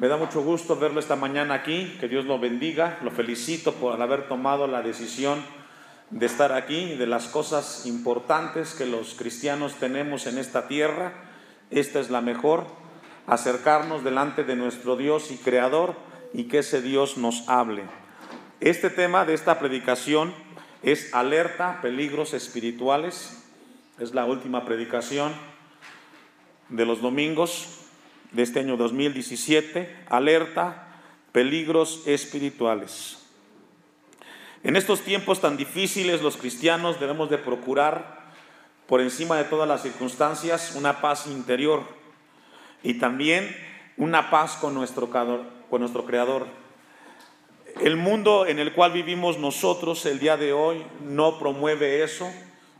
Me da mucho gusto verlo esta mañana aquí, que Dios lo bendiga, lo felicito por haber tomado la decisión de estar aquí, de las cosas importantes que los cristianos tenemos en esta tierra. Esta es la mejor, acercarnos delante de nuestro Dios y Creador y que ese Dios nos hable. Este tema de esta predicación es alerta, peligros espirituales. Es la última predicación de los domingos de este año 2017, alerta, peligros espirituales. En estos tiempos tan difíciles los cristianos debemos de procurar por encima de todas las circunstancias una paz interior y también una paz con nuestro, con nuestro Creador. El mundo en el cual vivimos nosotros el día de hoy no promueve eso,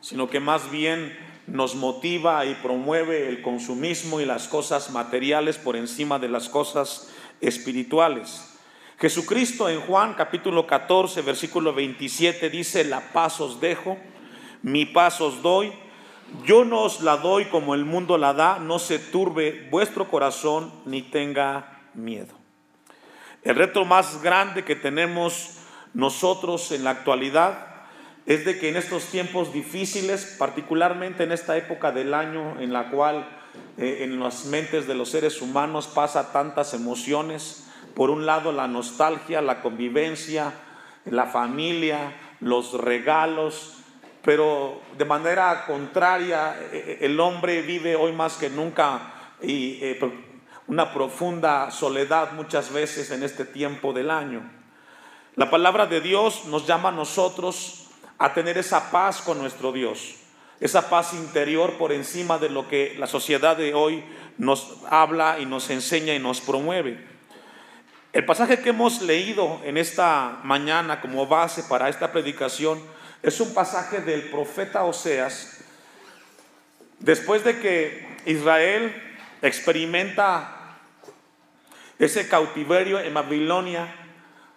sino que más bien nos motiva y promueve el consumismo y las cosas materiales por encima de las cosas espirituales. Jesucristo en Juan capítulo 14, versículo 27 dice, la paz os dejo, mi paz os doy, yo no os la doy como el mundo la da, no se turbe vuestro corazón ni tenga miedo. El reto más grande que tenemos nosotros en la actualidad es de que en estos tiempos difíciles, particularmente en esta época del año en la cual eh, en las mentes de los seres humanos pasa tantas emociones, por un lado la nostalgia, la convivencia, la familia, los regalos, pero de manera contraria eh, el hombre vive hoy más que nunca y eh, una profunda soledad muchas veces en este tiempo del año. La palabra de Dios nos llama a nosotros a tener esa paz con nuestro Dios, esa paz interior por encima de lo que la sociedad de hoy nos habla y nos enseña y nos promueve. El pasaje que hemos leído en esta mañana como base para esta predicación es un pasaje del profeta Oseas, después de que Israel experimenta ese cautiverio en Babilonia,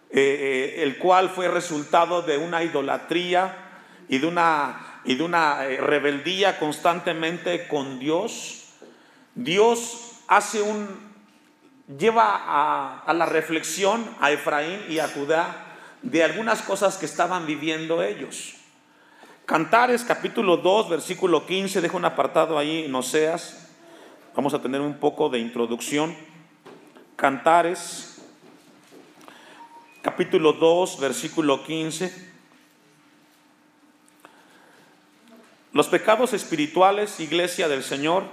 eh, eh, el cual fue resultado de una idolatría y de una, y de una eh, rebeldía constantemente con Dios. Dios hace un, lleva a, la reflexión a Efraín y a Judá de algunas cosas que estaban viviendo ellos. Cantares capítulo 2, versículo 15, dejo un apartado ahí en Oseas. Vamos a tener un poco de introducción. Cantares capítulo 2, versículo 15. Los pecados espirituales, iglesia del Señor,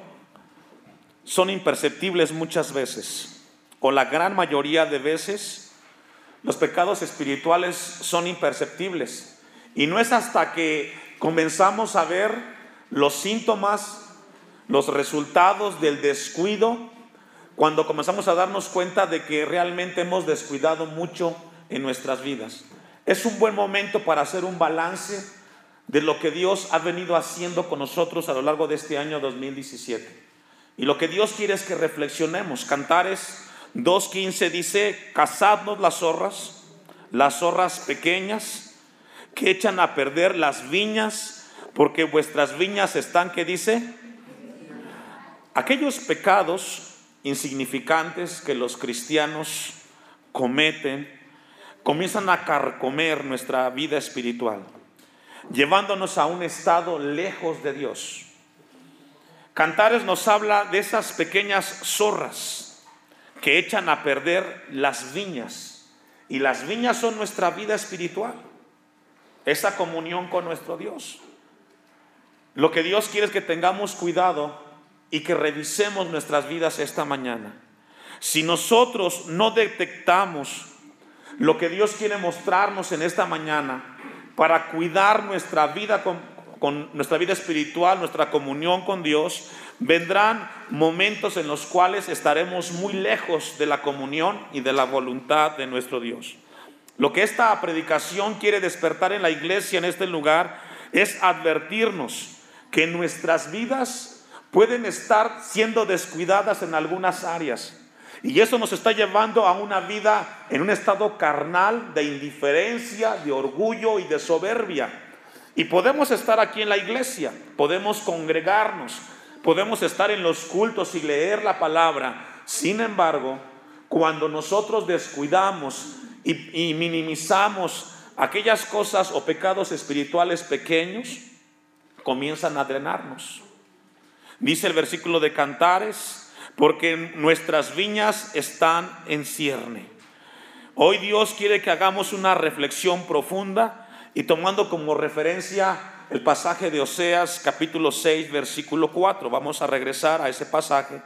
son imperceptibles muchas veces, o la gran mayoría de veces, los pecados espirituales son imperceptibles. Y no es hasta que comenzamos a ver los síntomas, los resultados del descuido, cuando comenzamos a darnos cuenta de que realmente hemos descuidado mucho en nuestras vidas. Es un buen momento para hacer un balance de lo que Dios ha venido haciendo con nosotros a lo largo de este año 2017. Y lo que Dios quiere es que reflexionemos. Cantares 2.15 dice, cazadnos las zorras, las zorras pequeñas, que echan a perder las viñas, porque vuestras viñas están, ¿qué dice? Aquellos pecados insignificantes que los cristianos cometen comienzan a carcomer nuestra vida espiritual, llevándonos a un estado lejos de Dios. Cantares nos habla de esas pequeñas zorras que echan a perder las viñas. Y las viñas son nuestra vida espiritual, esa comunión con nuestro Dios. Lo que Dios quiere es que tengamos cuidado y que revisemos nuestras vidas esta mañana. Si nosotros no detectamos lo que Dios quiere mostrarnos en esta mañana para cuidar nuestra vida con, nuestra vida espiritual, nuestra comunión con Dios, vendrán momentos en los cuales estaremos muy lejos de la comunión y de la voluntad de nuestro Dios. Lo que esta predicación quiere despertar en la iglesia en este lugar es advertirnos que nuestras vidas pueden estar siendo descuidadas en algunas áreas y eso nos está llevando a una vida en un estado carnal de indiferencia, de orgullo y de soberbia. Y podemos estar aquí en la iglesia, podemos congregarnos, podemos estar en los cultos y leer la palabra. Sin embargo, cuando nosotros descuidamos y, minimizamos aquellas cosas o pecados espirituales pequeños, comienzan a drenarnos. Dice el versículo de Cantares, porque nuestras viñas están en cierne. Hoy Dios quiere que hagamos una reflexión profunda y tomando como referencia el pasaje de Oseas capítulo 6 versículo 4. Vamos a regresar a ese pasaje.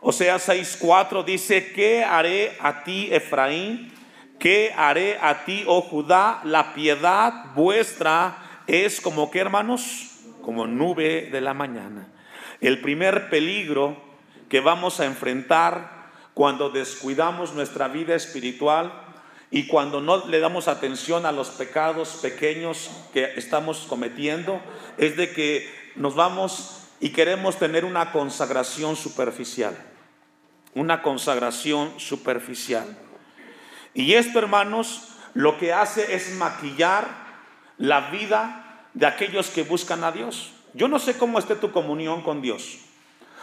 Oseas 6:4 dice, ¿qué haré a ti, Efraín? ¿Qué haré a ti, oh Judá? La piedad vuestra es como que, hermanos, como nube de la mañana. El primer peligro que vamos a enfrentar cuando descuidamos nuestra vida espiritual y cuando no le damos atención a los pecados pequeños que estamos cometiendo es de que nos vamos y queremos tener una consagración superficial una consagración superficial. Y esto, hermanos, lo que hace es maquillar la vida de aquellos que buscan a Dios. Yo no sé cómo esté tu comunión con Dios.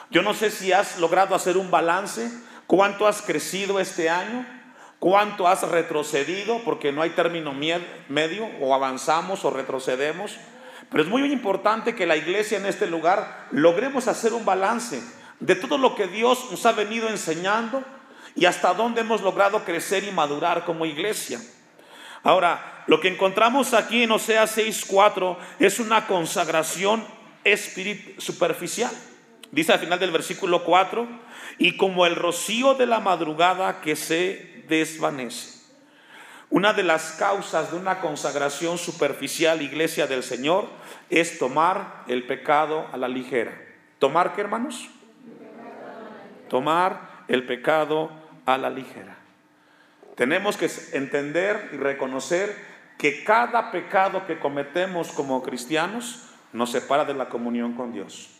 Yo no sé si has logrado hacer un balance, cuánto has crecido este año, cuánto has retrocedido, porque no hay término medio, o avanzamos o retrocedemos. Pero es muy importante que la iglesia en este lugar logremos hacer un balance de todo lo que Dios nos ha venido enseñando y hasta dónde hemos logrado crecer y madurar como iglesia. Ahora, lo que encontramos aquí en Oseas 6:4 es una consagración espiritual superficial. Dice al final del versículo 4, y como el rocío de la madrugada que se desvanece. Una de las causas de una consagración superficial, iglesia del Señor, es tomar el pecado a la ligera. ¿Tomar qué, hermanos? tomar el pecado a la ligera. Tenemos que entender y reconocer que cada pecado que cometemos como cristianos nos separa de la comunión con Dios.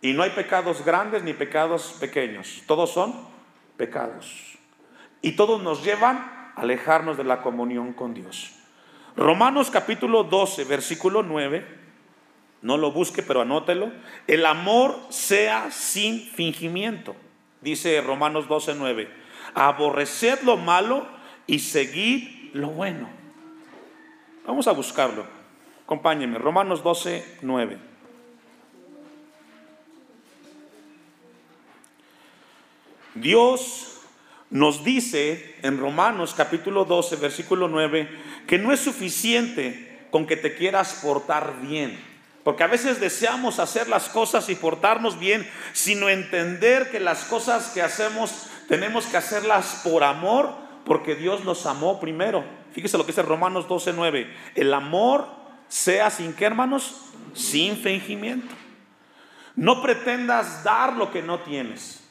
Y no hay pecados grandes ni pecados pequeños, todos son pecados. Y todos nos llevan a alejarnos de la comunión con Dios. Romanos capítulo 12, versículo 9, no lo busque, pero anótelo. El amor sea sin fingimiento. Dice Romanos 12, 9. Aborreced lo malo y seguid lo bueno. Vamos a buscarlo. Acompáñenme. Romanos 12, 9. Dios nos dice en Romanos capítulo 12, versículo 9, que no es suficiente con que te quieras portar bien. Porque a veces deseamos hacer las cosas y portarnos bien, sino entender que las cosas que hacemos tenemos que hacerlas por amor, porque Dios nos amó primero. Fíjese lo que dice Romanos 12:9. El amor sea sin qué, hermanos? Sin fingimiento. No pretendas dar lo que no tienes.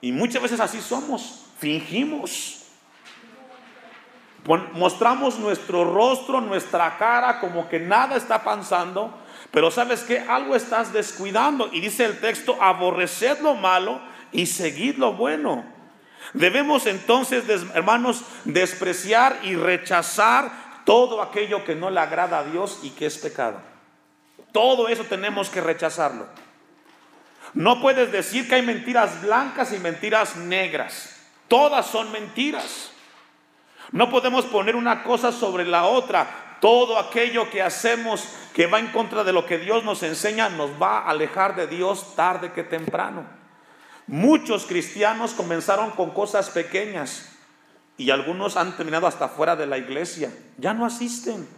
Y muchas veces así somos, fingimos mostramos nuestro rostro, nuestra cara, como que nada está pasando, pero sabes que algo estás descuidando. Y dice el texto, aborreced lo malo y seguid lo bueno. Debemos entonces, hermanos, despreciar y rechazar todo aquello que no le agrada a Dios y que es pecado. Todo eso tenemos que rechazarlo. No puedes decir que hay mentiras blancas y mentiras negras. Todas son mentiras. No podemos poner una cosa sobre la otra. Todo aquello que hacemos que va en contra de lo que Dios nos enseña nos va a alejar de Dios tarde que temprano. Muchos cristianos comenzaron con cosas pequeñas y algunos han terminado hasta fuera de la iglesia. Ya no asisten.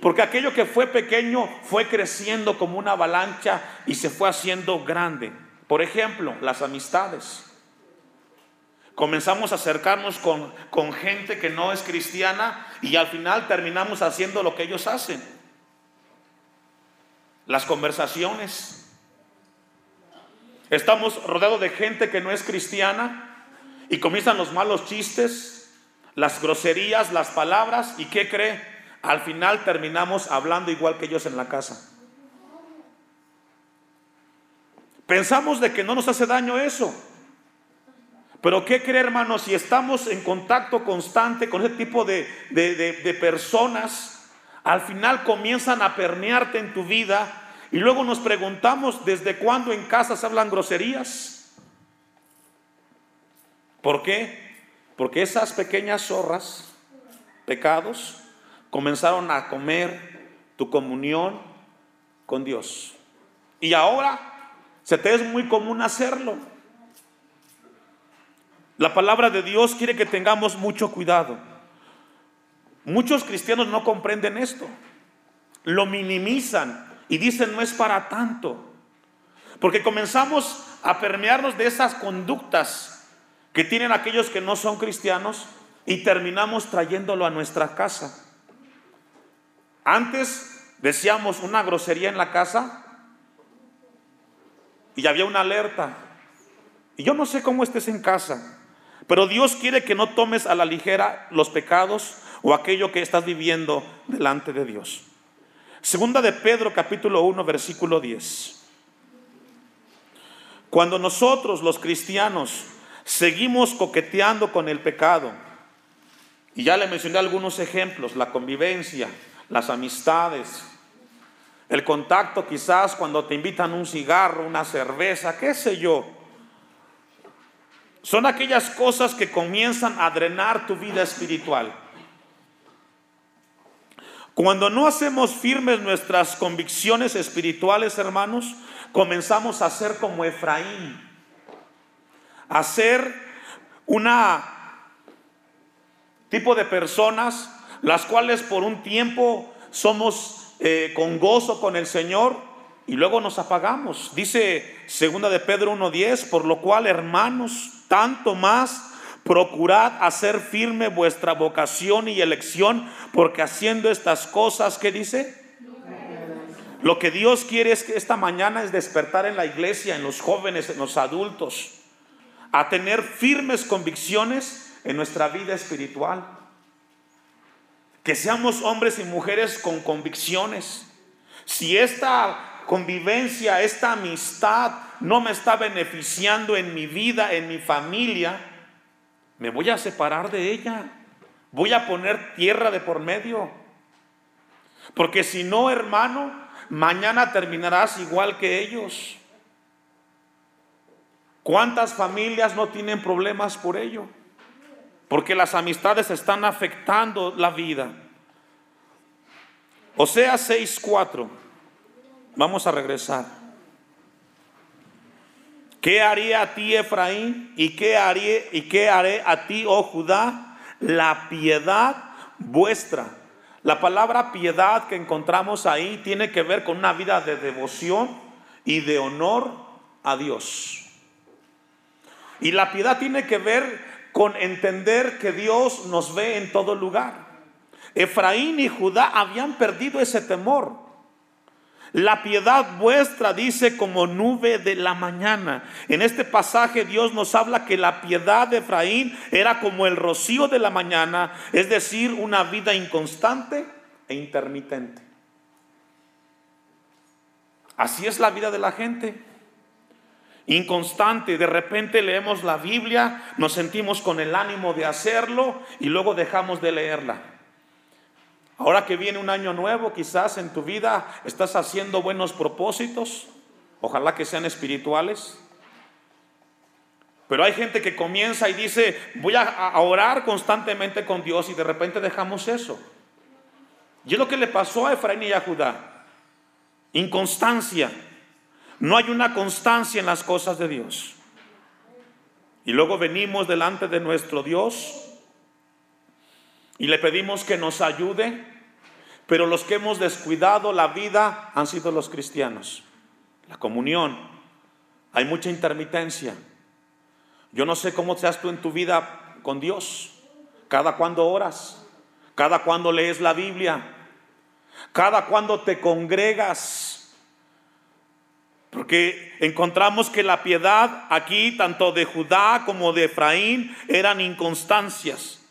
Porque aquello que fue pequeño fue creciendo como una avalancha y se fue haciendo grande. Por ejemplo, las amistades comenzamos a acercarnos con, con gente que no es cristiana y al final terminamos haciendo lo que ellos hacen. Las conversaciones. Estamos rodeados de gente que no es cristiana y comienzan los malos chistes, las groserías, las palabras y ¿qué cree? Al final terminamos hablando igual que ellos en la casa. Pensamos de que no nos hace daño eso. Pero ¿qué cree, hermanos? Si estamos en contacto constante con ese tipo de, de, personas, al final comienzan a permearte en tu vida y luego nos preguntamos desde cuándo en casa se hablan groserías. ¿Por qué? Porque esas pequeñas zorras, pecados, comenzaron a comer tu comunión con Dios. Y ahora se te es muy común hacerlo. La palabra de Dios quiere que tengamos mucho cuidado. Muchos cristianos no comprenden esto. Lo minimizan y dicen no es para tanto. Porque comenzamos a permearnos de esas conductas que tienen aquellos que no son cristianos y terminamos trayéndolo a nuestra casa. Antes decíamos una grosería en la casa y había una alerta. Y yo no sé cómo estés en casa, pero Dios quiere que no tomes a la ligera los pecados o aquello que estás viviendo delante de Dios. Segunda de Pedro capítulo 1 versículo 10. Cuando nosotros los cristianos seguimos coqueteando con el pecado, y ya le mencioné algunos ejemplos, la convivencia, las amistades, el contacto quizás cuando te invitan un cigarro, una cerveza, qué sé yo, son aquellas cosas que comienzan a drenar tu vida espiritual. Cuando no hacemos firmes nuestras convicciones espirituales, hermanos, comenzamos a ser como Efraín, a ser una tipo de personas las cuales por un tiempo somos eh, con gozo con el Señor y luego nos apagamos. Dice segunda de Pedro 1:10, por lo cual, hermanos, tanto más procurad hacer firme vuestra vocación y elección, porque haciendo estas cosas, ¿qué dice? Lo que Dios quiere es que esta mañana es despertar en la iglesia, en los jóvenes, en los adultos, a tener firmes convicciones en nuestra vida espiritual. Que seamos hombres y mujeres con convicciones. Si esta convivencia, esta amistad no me está beneficiando en mi vida, en mi familia, me voy a separar de ella. Voy a poner tierra de por medio. Porque si no, hermano, mañana terminarás igual que ellos. ¿Cuántas familias no tienen problemas por ello? Porque las amistades están afectando la vida. O sea, 6.4. Vamos a regresar. ¿Qué haría a ti, Efraín? ¿Y qué haré, y qué haré a ti, oh Judá? La piedad vuestra. La palabra piedad que encontramos ahí tiene que ver con una vida de devoción y de honor a Dios. Y la piedad tiene que ver con entender que Dios nos ve en todo lugar. Efraín y Judá habían perdido ese temor. La piedad vuestra dice como nube de la mañana. En este pasaje Dios nos habla que la piedad de Efraín era como el rocío de la mañana, es decir, una vida inconstante e intermitente. Así es la vida de la gente. Inconstante, de repente leemos la Biblia, nos sentimos con el ánimo de hacerlo y luego dejamos de leerla. Ahora que viene un año nuevo, quizás en tu vida estás haciendo buenos propósitos, ojalá que sean espirituales. Pero hay gente que comienza y dice, voy a, orar constantemente con Dios y de repente dejamos eso. Y es lo que le pasó a Efraín y a Judá. Inconstancia. No hay una constancia en las cosas de Dios. Y luego venimos delante de nuestro Dios y le pedimos que nos ayude, pero los que hemos descuidado la vida han sido los cristianos. La comunión, hay mucha intermitencia. Yo no sé cómo seas tú en tu vida con Dios, cada cuando oras, cada cuando lees la Biblia, cada cuando te congregas. Porque encontramos que la piedad aquí, tanto de Judá como de Efraín, eran inconstancias.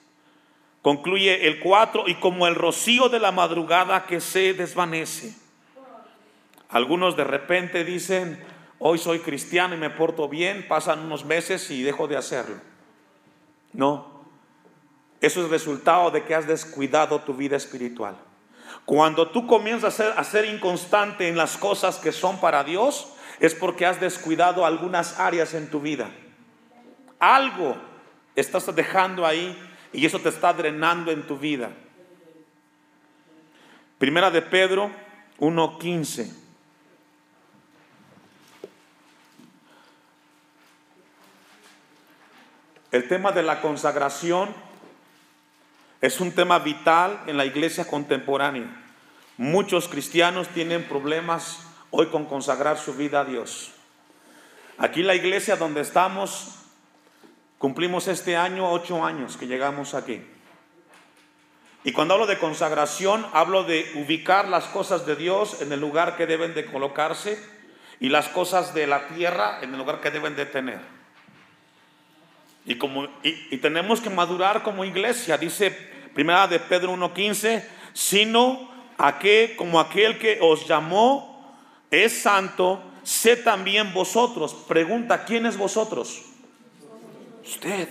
Concluye el 4, y como el rocío de la madrugada que se desvanece. Algunos de repente dicen, hoy soy cristiano y me porto bien, pasan unos meses y dejo de hacerlo. No, eso es resultado de que has descuidado tu vida espiritual. Cuando tú comienzas a ser, a ser inconstante en las cosas que son para Dios, es porque has descuidado algunas áreas en tu vida. Algo estás dejando ahí y eso te está drenando en tu vida. Primera de Pedro 1.15. El tema de la consagración es un tema vital en la iglesia contemporánea. Muchos cristianos tienen problemas hoy con consagrar su vida a Dios. Aquí la iglesia donde estamos, cumplimos este año ocho años que llegamos aquí. Y cuando hablo de consagración, hablo de ubicar las cosas de Dios en el lugar que deben de colocarse y las cosas de la tierra en el lugar que deben de tener. Y, como, y, tenemos que madurar como iglesia, dice primera de Pedro 1.15, sino a que como aquel que os llamó es santo, sé también vosotros. Pregunta, ¿quién es vosotros? Usted.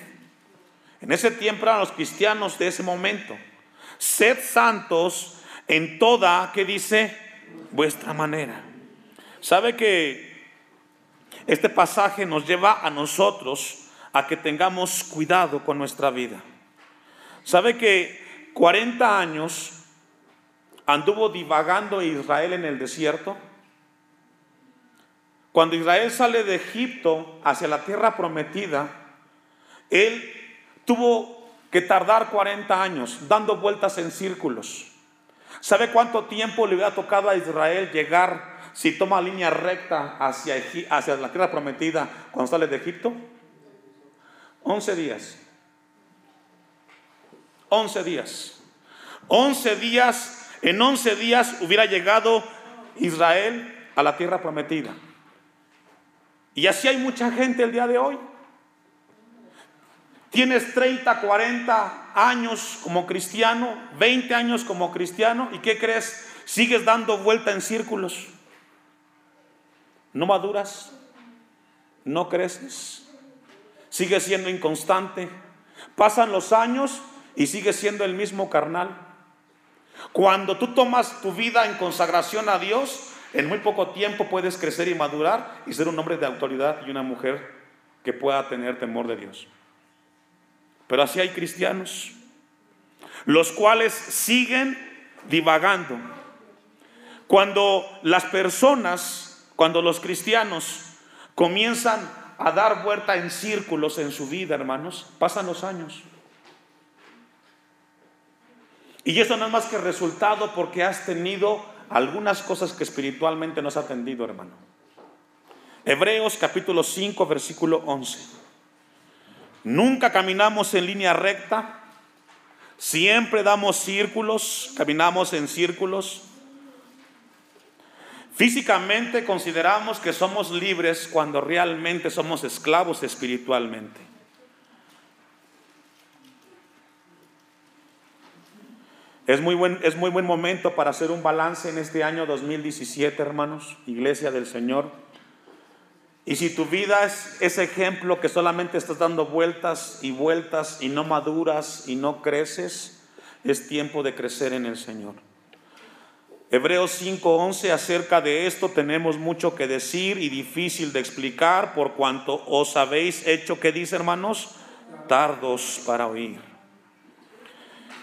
En ese tiempo eran los cristianos de ese momento sed santos en toda, que dice, vuestra manera. ¿Sabe que este pasaje nos lleva a nosotros a que tengamos cuidado con nuestra vida? ¿Sabe que 40 años anduvo divagando Israel en el desierto? Cuando Israel sale de Egipto hacia la tierra prometida, él tuvo que tardar 40 años dando vueltas en círculos. ¿Sabe cuánto tiempo le hubiera tocado a Israel llegar si toma línea recta hacia, hacia la tierra prometida cuando sale de Egipto? 11 días. 11 días. 11 días, en 11 días hubiera llegado Israel a la tierra prometida. Y así hay mucha gente el día de hoy. Tienes 30, 40 años como cristiano, 20 años como cristiano, ¿y qué crees? Sigues dando vuelta en círculos. No maduras, no creces, sigues siendo inconstante. Pasan los años y sigues siendo el mismo carnal. Cuando tú tomas tu vida en consagración a Dios, en muy poco tiempo puedes crecer y madurar y ser un hombre de autoridad y una mujer que pueda tener temor de Dios. Pero así hay cristianos, los cuales siguen divagando. Cuando las personas, cuando los cristianos comienzan a dar vuelta en círculos en su vida, hermanos, pasan los años. Y eso no es más que resultado porque has tenido algunas cosas que espiritualmente no has atendido, hermano. Hebreos capítulo 5, versículo 11. Nunca caminamos en línea recta, siempre damos círculos, caminamos en círculos. Físicamente consideramos que somos libres cuando realmente somos esclavos espiritualmente. Es muy, buen, es muy buen momento para hacer un balance en este año 2017, hermanos, Iglesia del Señor. Y si tu vida es ese ejemplo que solamente estás dando vueltas y vueltas y no maduras y no creces, es tiempo de crecer en el Señor. Hebreos 5:11 acerca de esto tenemos mucho que decir y difícil de explicar por cuanto os habéis hecho, ¿qué dice hermanos? Tardos para oír.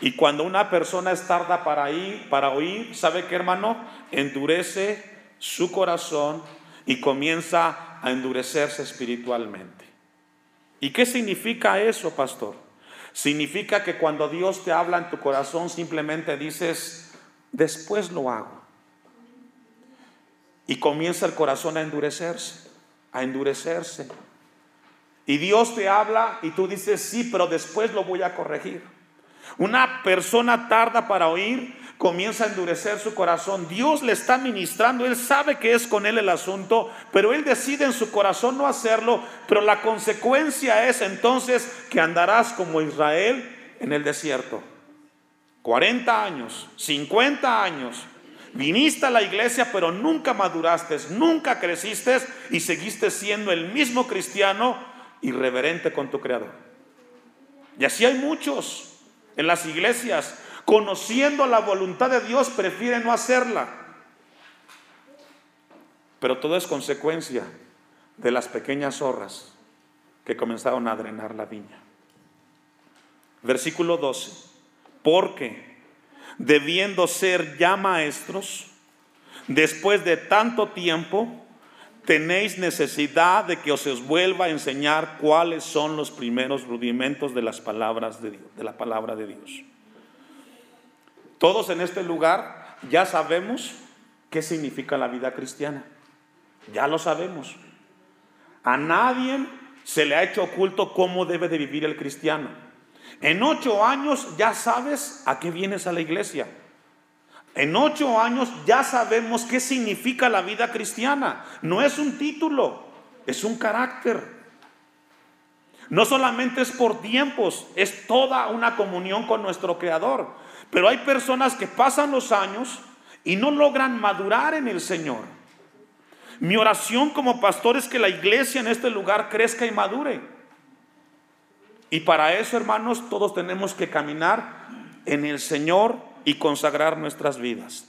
Y cuando una persona es tarda para, ir, para oír, ¿sabe qué hermano? Endurece su corazón y comienza a endurecerse espiritualmente. ¿Y qué significa eso, pastor? Significa que cuando Dios te habla en tu corazón simplemente dices, después lo hago. Y comienza el corazón a endurecerse, a endurecerse. Y Dios te habla y tú dices, sí, pero después lo voy a corregir. Una persona tarda para oír comienza a endurecer su corazón. Dios le está ministrando, Él sabe que es con Él el asunto, pero Él decide en su corazón no hacerlo, pero la consecuencia es entonces que andarás como Israel en el desierto. 40 años, 50 años, viniste a la iglesia, pero nunca maduraste, nunca creciste y seguiste siendo el mismo cristiano irreverente con tu Creador. Y así hay muchos en las iglesias conociendo la voluntad de Dios, prefieren no hacerla. Pero todo es consecuencia de las pequeñas zorras que comenzaron a drenar la viña. Versículo 12. Porque debiendo ser ya maestros, después de tanto tiempo, tenéis necesidad de que os vuelva a enseñar cuáles son los primeros rudimentos de las palabras de, Dios, de la palabra de Dios. Todos en este lugar ya sabemos qué significa la vida cristiana. Ya lo sabemos. A nadie se le ha hecho oculto cómo debe de vivir el cristiano. En ocho años ya sabes a qué vienes a la iglesia. En ocho años ya sabemos qué significa la vida cristiana. No es un título, es un carácter. No solamente es por tiempos, es toda una comunión con nuestro Creador. Pero hay personas que pasan los años y no logran madurar en el Señor. Mi oración como pastor es que la iglesia en este lugar crezca y madure. Y para eso, hermanos, todos tenemos que caminar en el Señor y consagrar nuestras vidas.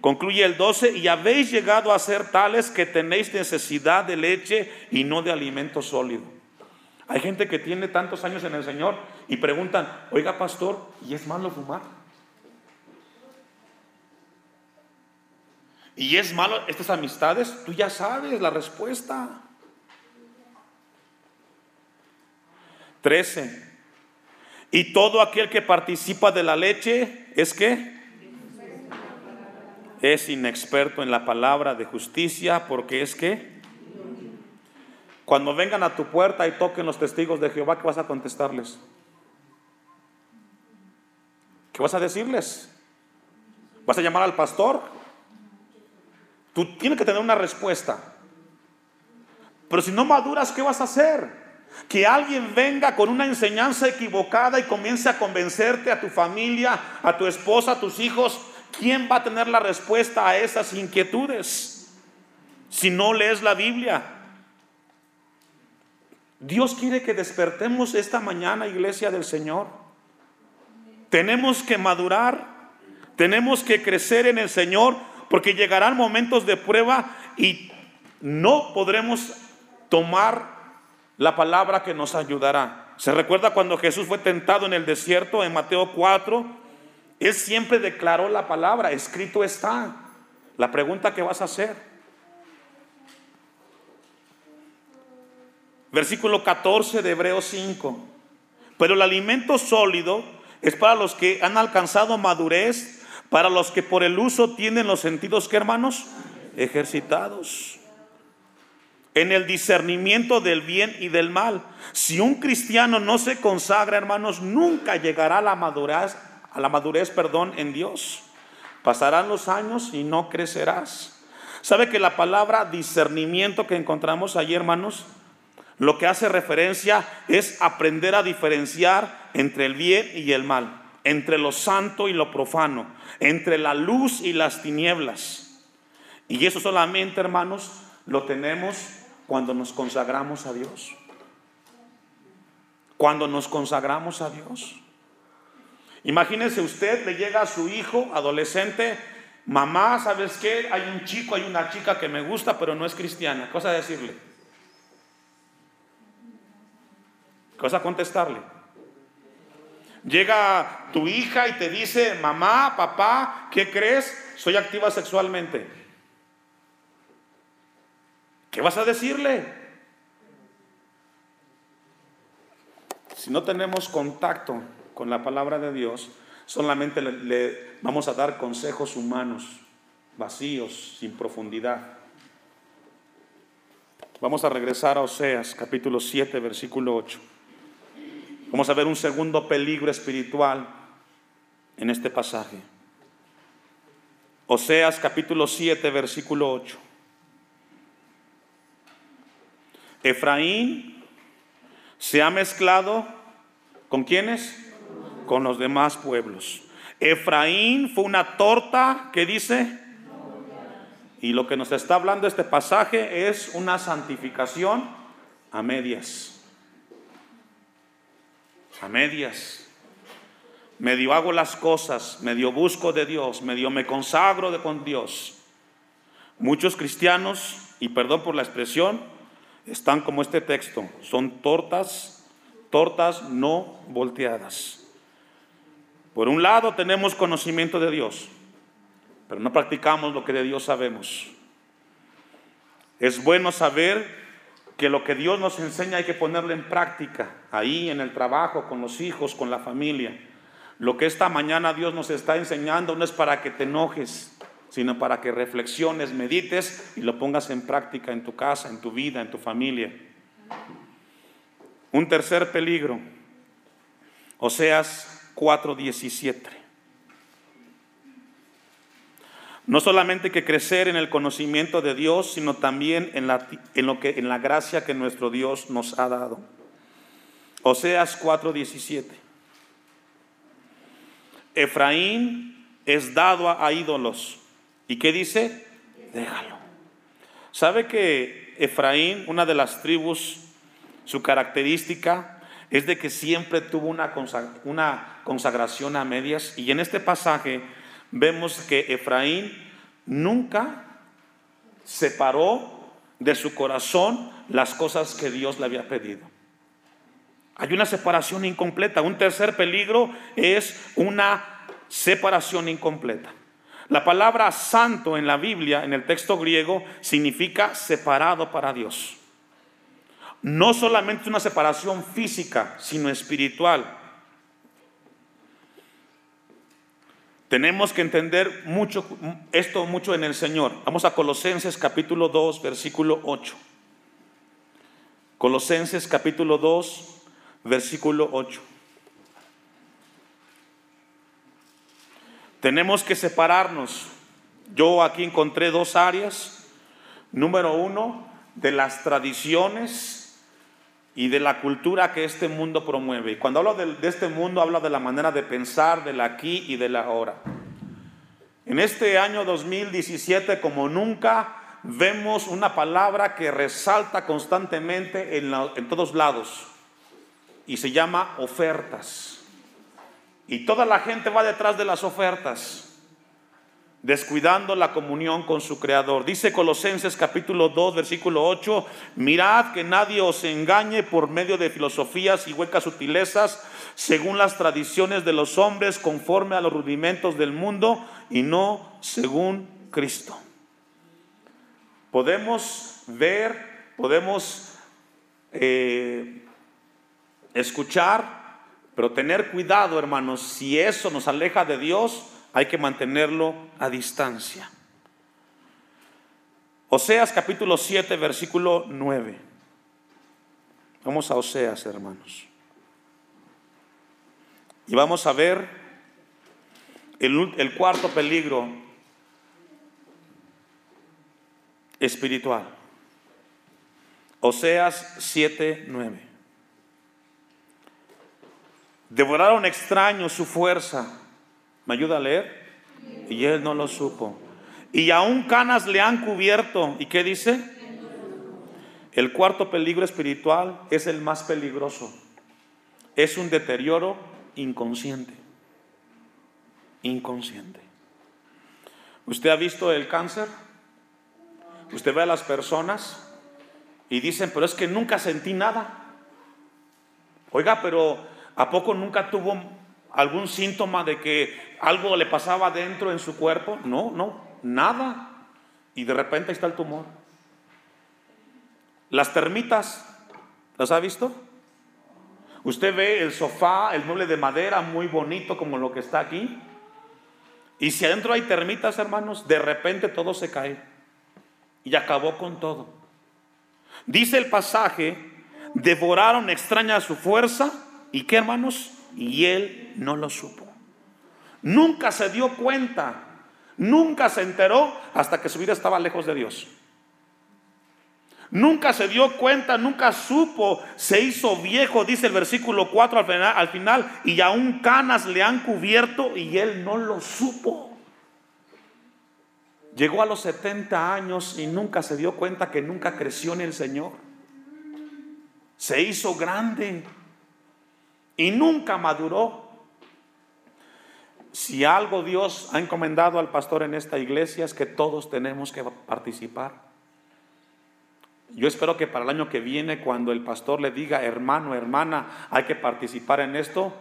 Concluye el 12, y habéis llegado a ser tales que tenéis necesidad de leche y no de alimento sólido. Hay gente que tiene tantos años en el Señor y preguntan, oiga pastor, ¿y es malo fumar? ¿Y es malo estas amistades? Tú ya sabes la respuesta. 13. Y todo aquel que participa de la leche es que es inexperto en la palabra de justicia porque es que cuando vengan a tu puerta y toquen los testigos de Jehová, ¿qué vas a contestarles? ¿Qué vas a decirles? ¿Vas a llamar al pastor? Tú tienes que tener una respuesta. Pero si no maduras, ¿qué vas a hacer? Que alguien venga con una enseñanza equivocada y comience a convencerte a tu familia, a tu esposa, a tus hijos. ¿Quién va a tener la respuesta a esas inquietudes si no lees la Biblia? Dios quiere que despertemos esta mañana, iglesia del Señor. Tenemos que madurar, tenemos que crecer en el Señor, porque llegarán momentos de prueba y no podremos tomar la palabra que nos ayudará. ¿Se recuerda cuando Jesús fue tentado en el desierto en Mateo 4? Él siempre declaró la palabra, escrito está. La pregunta que vas a hacer. Versículo 14 de Hebreos 5. Pero el alimento sólido es para los que han alcanzado madurez, para los que por el uso tienen los sentidos que hermanos ejercitados en el discernimiento del bien y del mal. Si un cristiano no se consagra, hermanos, nunca llegará a la madurez, a la madurez, perdón, en Dios. Pasarán los años y no crecerás. ¿Sabe que la palabra discernimiento que encontramos ahí, hermanos, lo que hace referencia es aprender a diferenciar entre el bien y el mal, entre lo santo y lo profano, entre la luz y las tinieblas. Y eso solamente, hermanos, lo tenemos cuando nos consagramos a Dios. Cuando nos consagramos a Dios. Imagínese usted, le llega a su hijo adolescente, mamá, ¿sabes qué? Hay un chico, hay una chica que me gusta, pero no es cristiana. Cosa decirle. Cosa contestarle. Llega tu hija y te dice, mamá, papá, ¿qué crees? Soy activa sexualmente. ¿Qué vas a decirle? Si no tenemos contacto con la palabra de Dios, solamente le, vamos a dar consejos humanos, vacíos, sin profundidad. Vamos a regresar a Oseas, capítulo 7, versículo 8. Vamos a ver un segundo peligro espiritual en este pasaje. Oseas capítulo 7, versículo 8. Efraín se ha mezclado con quienes? Con los demás pueblos. Efraín fue una torta que dice, y lo que nos está hablando este pasaje es una santificación a medias. A medias. medio hago las cosas, medio busco de Dios, medio me consagro de con Dios. Muchos cristianos, y perdón por la expresión, están como este texto, son tortas, tortas no volteadas. Por un lado tenemos conocimiento de Dios, pero no practicamos lo que de Dios sabemos. Es bueno saber que lo que Dios nos enseña hay que ponerlo en práctica, ahí en el trabajo, con los hijos, con la familia. Lo que esta mañana Dios nos está enseñando no es para que te enojes, sino para que reflexiones, medites y lo pongas en práctica en tu casa, en tu vida, en tu familia. Un tercer peligro, Oseas 4:17. No solamente que crecer en el conocimiento de Dios, sino también en la, en lo que, en la gracia que nuestro Dios nos ha dado. Oseas 4:17. Efraín es dado a, a ídolos. ¿Y qué dice? Déjalo. ¿Sabe que Efraín, una de las tribus, su característica es de que siempre tuvo una, una consagración a medias? Y en este pasaje vemos que Efraín nunca separó de su corazón las cosas que Dios le había pedido. Hay una separación incompleta. Un tercer peligro es una separación incompleta. La palabra santo en la Biblia, en el texto griego, significa separado para Dios. No solamente una separación física, sino espiritual. Tenemos que entender mucho, esto mucho en el Señor. Vamos a Colosenses capítulo 2, versículo 8. Colosenses capítulo 2, versículo 8. Tenemos que separarnos. Yo aquí encontré dos áreas. Número uno, de las tradiciones y de la cultura que este mundo promueve. Y cuando hablo de, este mundo, hablo de la manera de pensar, del aquí y del ahora. En este año 2017, como nunca, vemos una palabra que resalta constantemente en todos lados y se llama ofertas. Y toda la gente va detrás de las ofertas descuidando la comunión con su Creador. Dice Colosenses capítulo 2, versículo 8, mirad que nadie os engañe por medio de filosofías y huecas sutilezas, según las tradiciones de los hombres, conforme a los rudimentos del mundo, y no según Cristo. Podemos ver, podemos eh, escuchar, pero tener cuidado, hermanos, si eso nos aleja de Dios, hay que mantenerlo a distancia. Oseas capítulo 7, versículo 9. Vamos a Oseas, hermanos. Y vamos a ver el, cuarto peligro espiritual. Oseas 7, 9. Devoraron extraños su fuerza ¿Me ayuda a leer? Y él no lo supo. Y aún canas le han cubierto. ¿Y qué dice? El cuarto peligro espiritual es el más peligroso. Es un deterioro inconsciente. Inconsciente. ¿Usted ha visto el cáncer? Usted ve a las personas y dicen, pero es que nunca sentí nada. Oiga, pero ¿a poco nunca tuvo algún síntoma de que algo le pasaba dentro en su cuerpo. No, no, nada. Y de repente está el tumor. Las termitas, ¿las ha visto? Usted ve el sofá, el mueble de madera muy bonito como lo que está aquí. Y si adentro hay termitas, hermanos, de repente todo se cae. Y acabó con todo. Dice el pasaje, devoraron extraña su fuerza. ¿Y qué, hermanos? Y él no lo supo. Nunca se dio cuenta, nunca se enteró hasta que su vida estaba lejos de Dios. Nunca se dio cuenta, nunca supo, se hizo viejo, dice el versículo 4 al final, al final, y aún canas le han cubierto y él no lo supo. Llegó a los 70 años y nunca se dio cuenta que nunca creció en el Señor. Se hizo grande y nunca maduró. Si algo Dios ha encomendado al pastor en esta iglesia es que todos tenemos que participar. Yo espero que para el año que viene, cuando el pastor le diga, hermano, hermana, hay que participar en esto,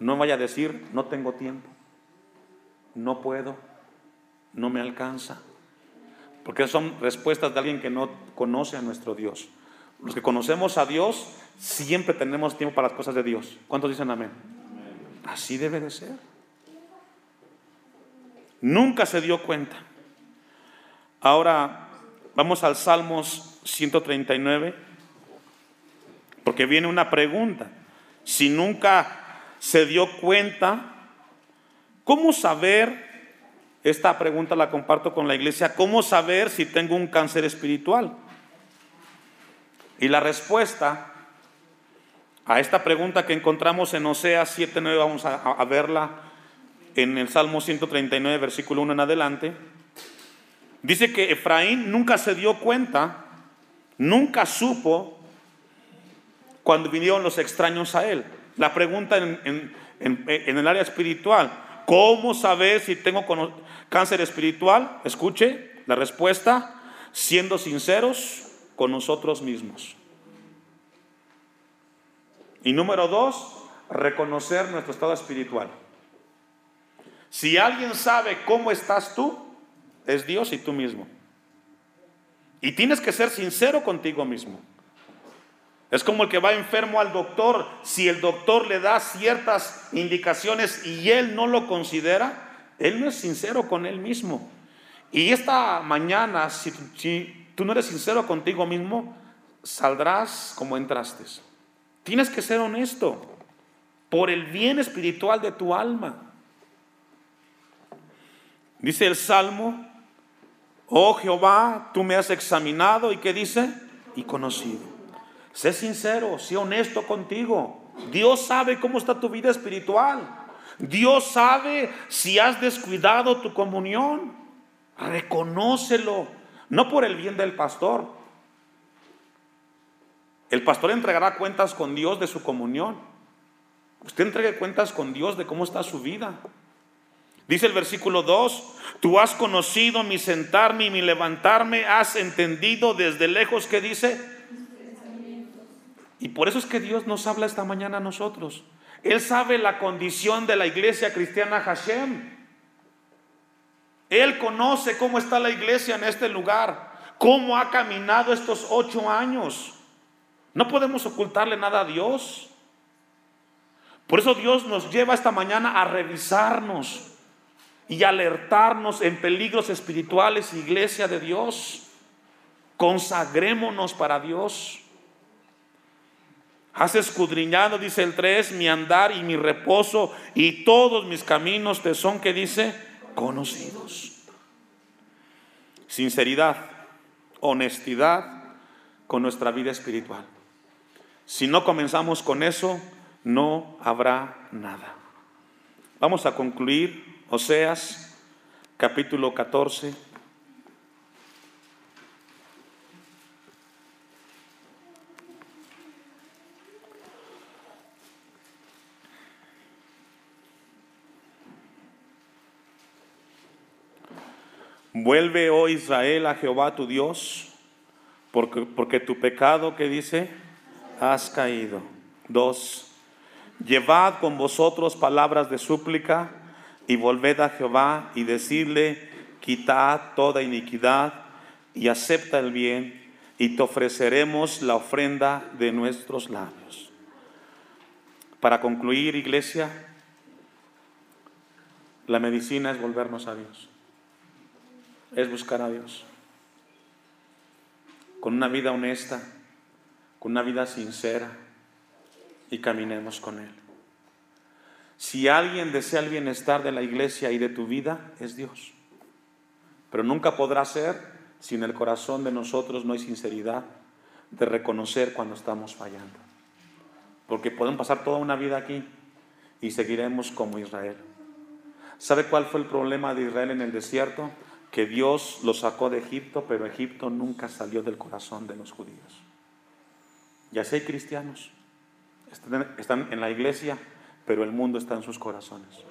no vaya a decir, no tengo tiempo, no puedo, no me alcanza. Porque son respuestas de alguien que no conoce a nuestro Dios. Los que conocemos a Dios, siempre tenemos tiempo para las cosas de Dios. ¿Cuántos dicen amén? Así debe de ser. Nunca se dio cuenta. Ahora vamos al Salmos 139, porque viene una pregunta. Si nunca se dio cuenta, ¿cómo saber? Esta pregunta la comparto con la iglesia. ¿Cómo saber si tengo un cáncer espiritual? Y la respuesta a esta pregunta que encontramos en Oseas 7.9, vamos a, verla en el Salmo 139, versículo 1 en adelante. Dice que Efraín nunca se dio cuenta, nunca supo cuando vinieron los extraños a él. La pregunta en, el área espiritual, ¿cómo saber si tengo cáncer espiritual? Escuche la respuesta, siendo sinceros con nosotros mismos. Y número dos, reconocer nuestro estado espiritual. Si alguien sabe cómo estás tú, es Dios y tú mismo. Y tienes que ser sincero contigo mismo. Es como el que va enfermo al doctor. Si el doctor le da ciertas indicaciones y él no lo considera, él no es sincero con él mismo. Y esta mañana, si, tú no eres sincero contigo mismo, saldrás como entraste. Tienes que ser honesto por el bien espiritual de tu alma. Dice el Salmo Oh Jehová, tú me has examinado y qué dice? Y conocido. Sé sincero, sé honesto contigo. Dios sabe cómo está tu vida espiritual. Dios sabe si has descuidado tu comunión. Reconócelo, no por el bien del pastor. El pastor entregará cuentas con Dios de su comunión. Usted entregue cuentas con Dios de cómo está su vida. Dice el versículo 2, tú has conocido mi sentarme y mi levantarme, has entendido desde lejos que dice. Y por eso es que Dios nos habla esta mañana a nosotros. Él sabe la condición de la iglesia cristiana Hashem. Él conoce cómo está la iglesia en este lugar, cómo ha caminado estos ocho años. No podemos ocultarle nada a Dios. Por eso Dios nos lleva esta mañana a revisarnos y alertarnos en peligros espirituales, iglesia de Dios. Consagrémonos para Dios. Has escudriñado, dice el 3, mi andar y mi reposo y todos mis caminos te son, que dice, conocidos. Sinceridad, honestidad con nuestra vida espiritual. Si no comenzamos con eso, no habrá nada. Vamos a concluir Oseas capítulo 14. Vuelve, oh Israel, a Jehová tu Dios, porque, porque tu pecado, que dice, has caído. Dos, llevad con vosotros palabras de súplica y volved a Jehová y decirle, quitad toda iniquidad y acepta el bien y te ofreceremos la ofrenda de nuestros labios. Para concluir, iglesia, la medicina es volvernos a Dios, es buscar a Dios, con una vida honesta, con una vida sincera y caminemos con Él. Si alguien desea el bienestar de la iglesia y de tu vida, es Dios. Pero nunca podrá ser si en el corazón de nosotros no hay sinceridad de reconocer cuando estamos fallando. Porque podemos pasar toda una vida aquí y seguiremos como Israel. ¿Sabe cuál fue el problema de Israel en el desierto? Que Dios lo sacó de Egipto, pero Egipto nunca salió del corazón de los judíos. Y así hay cristianos. Están en la iglesia, pero el mundo está en sus corazones.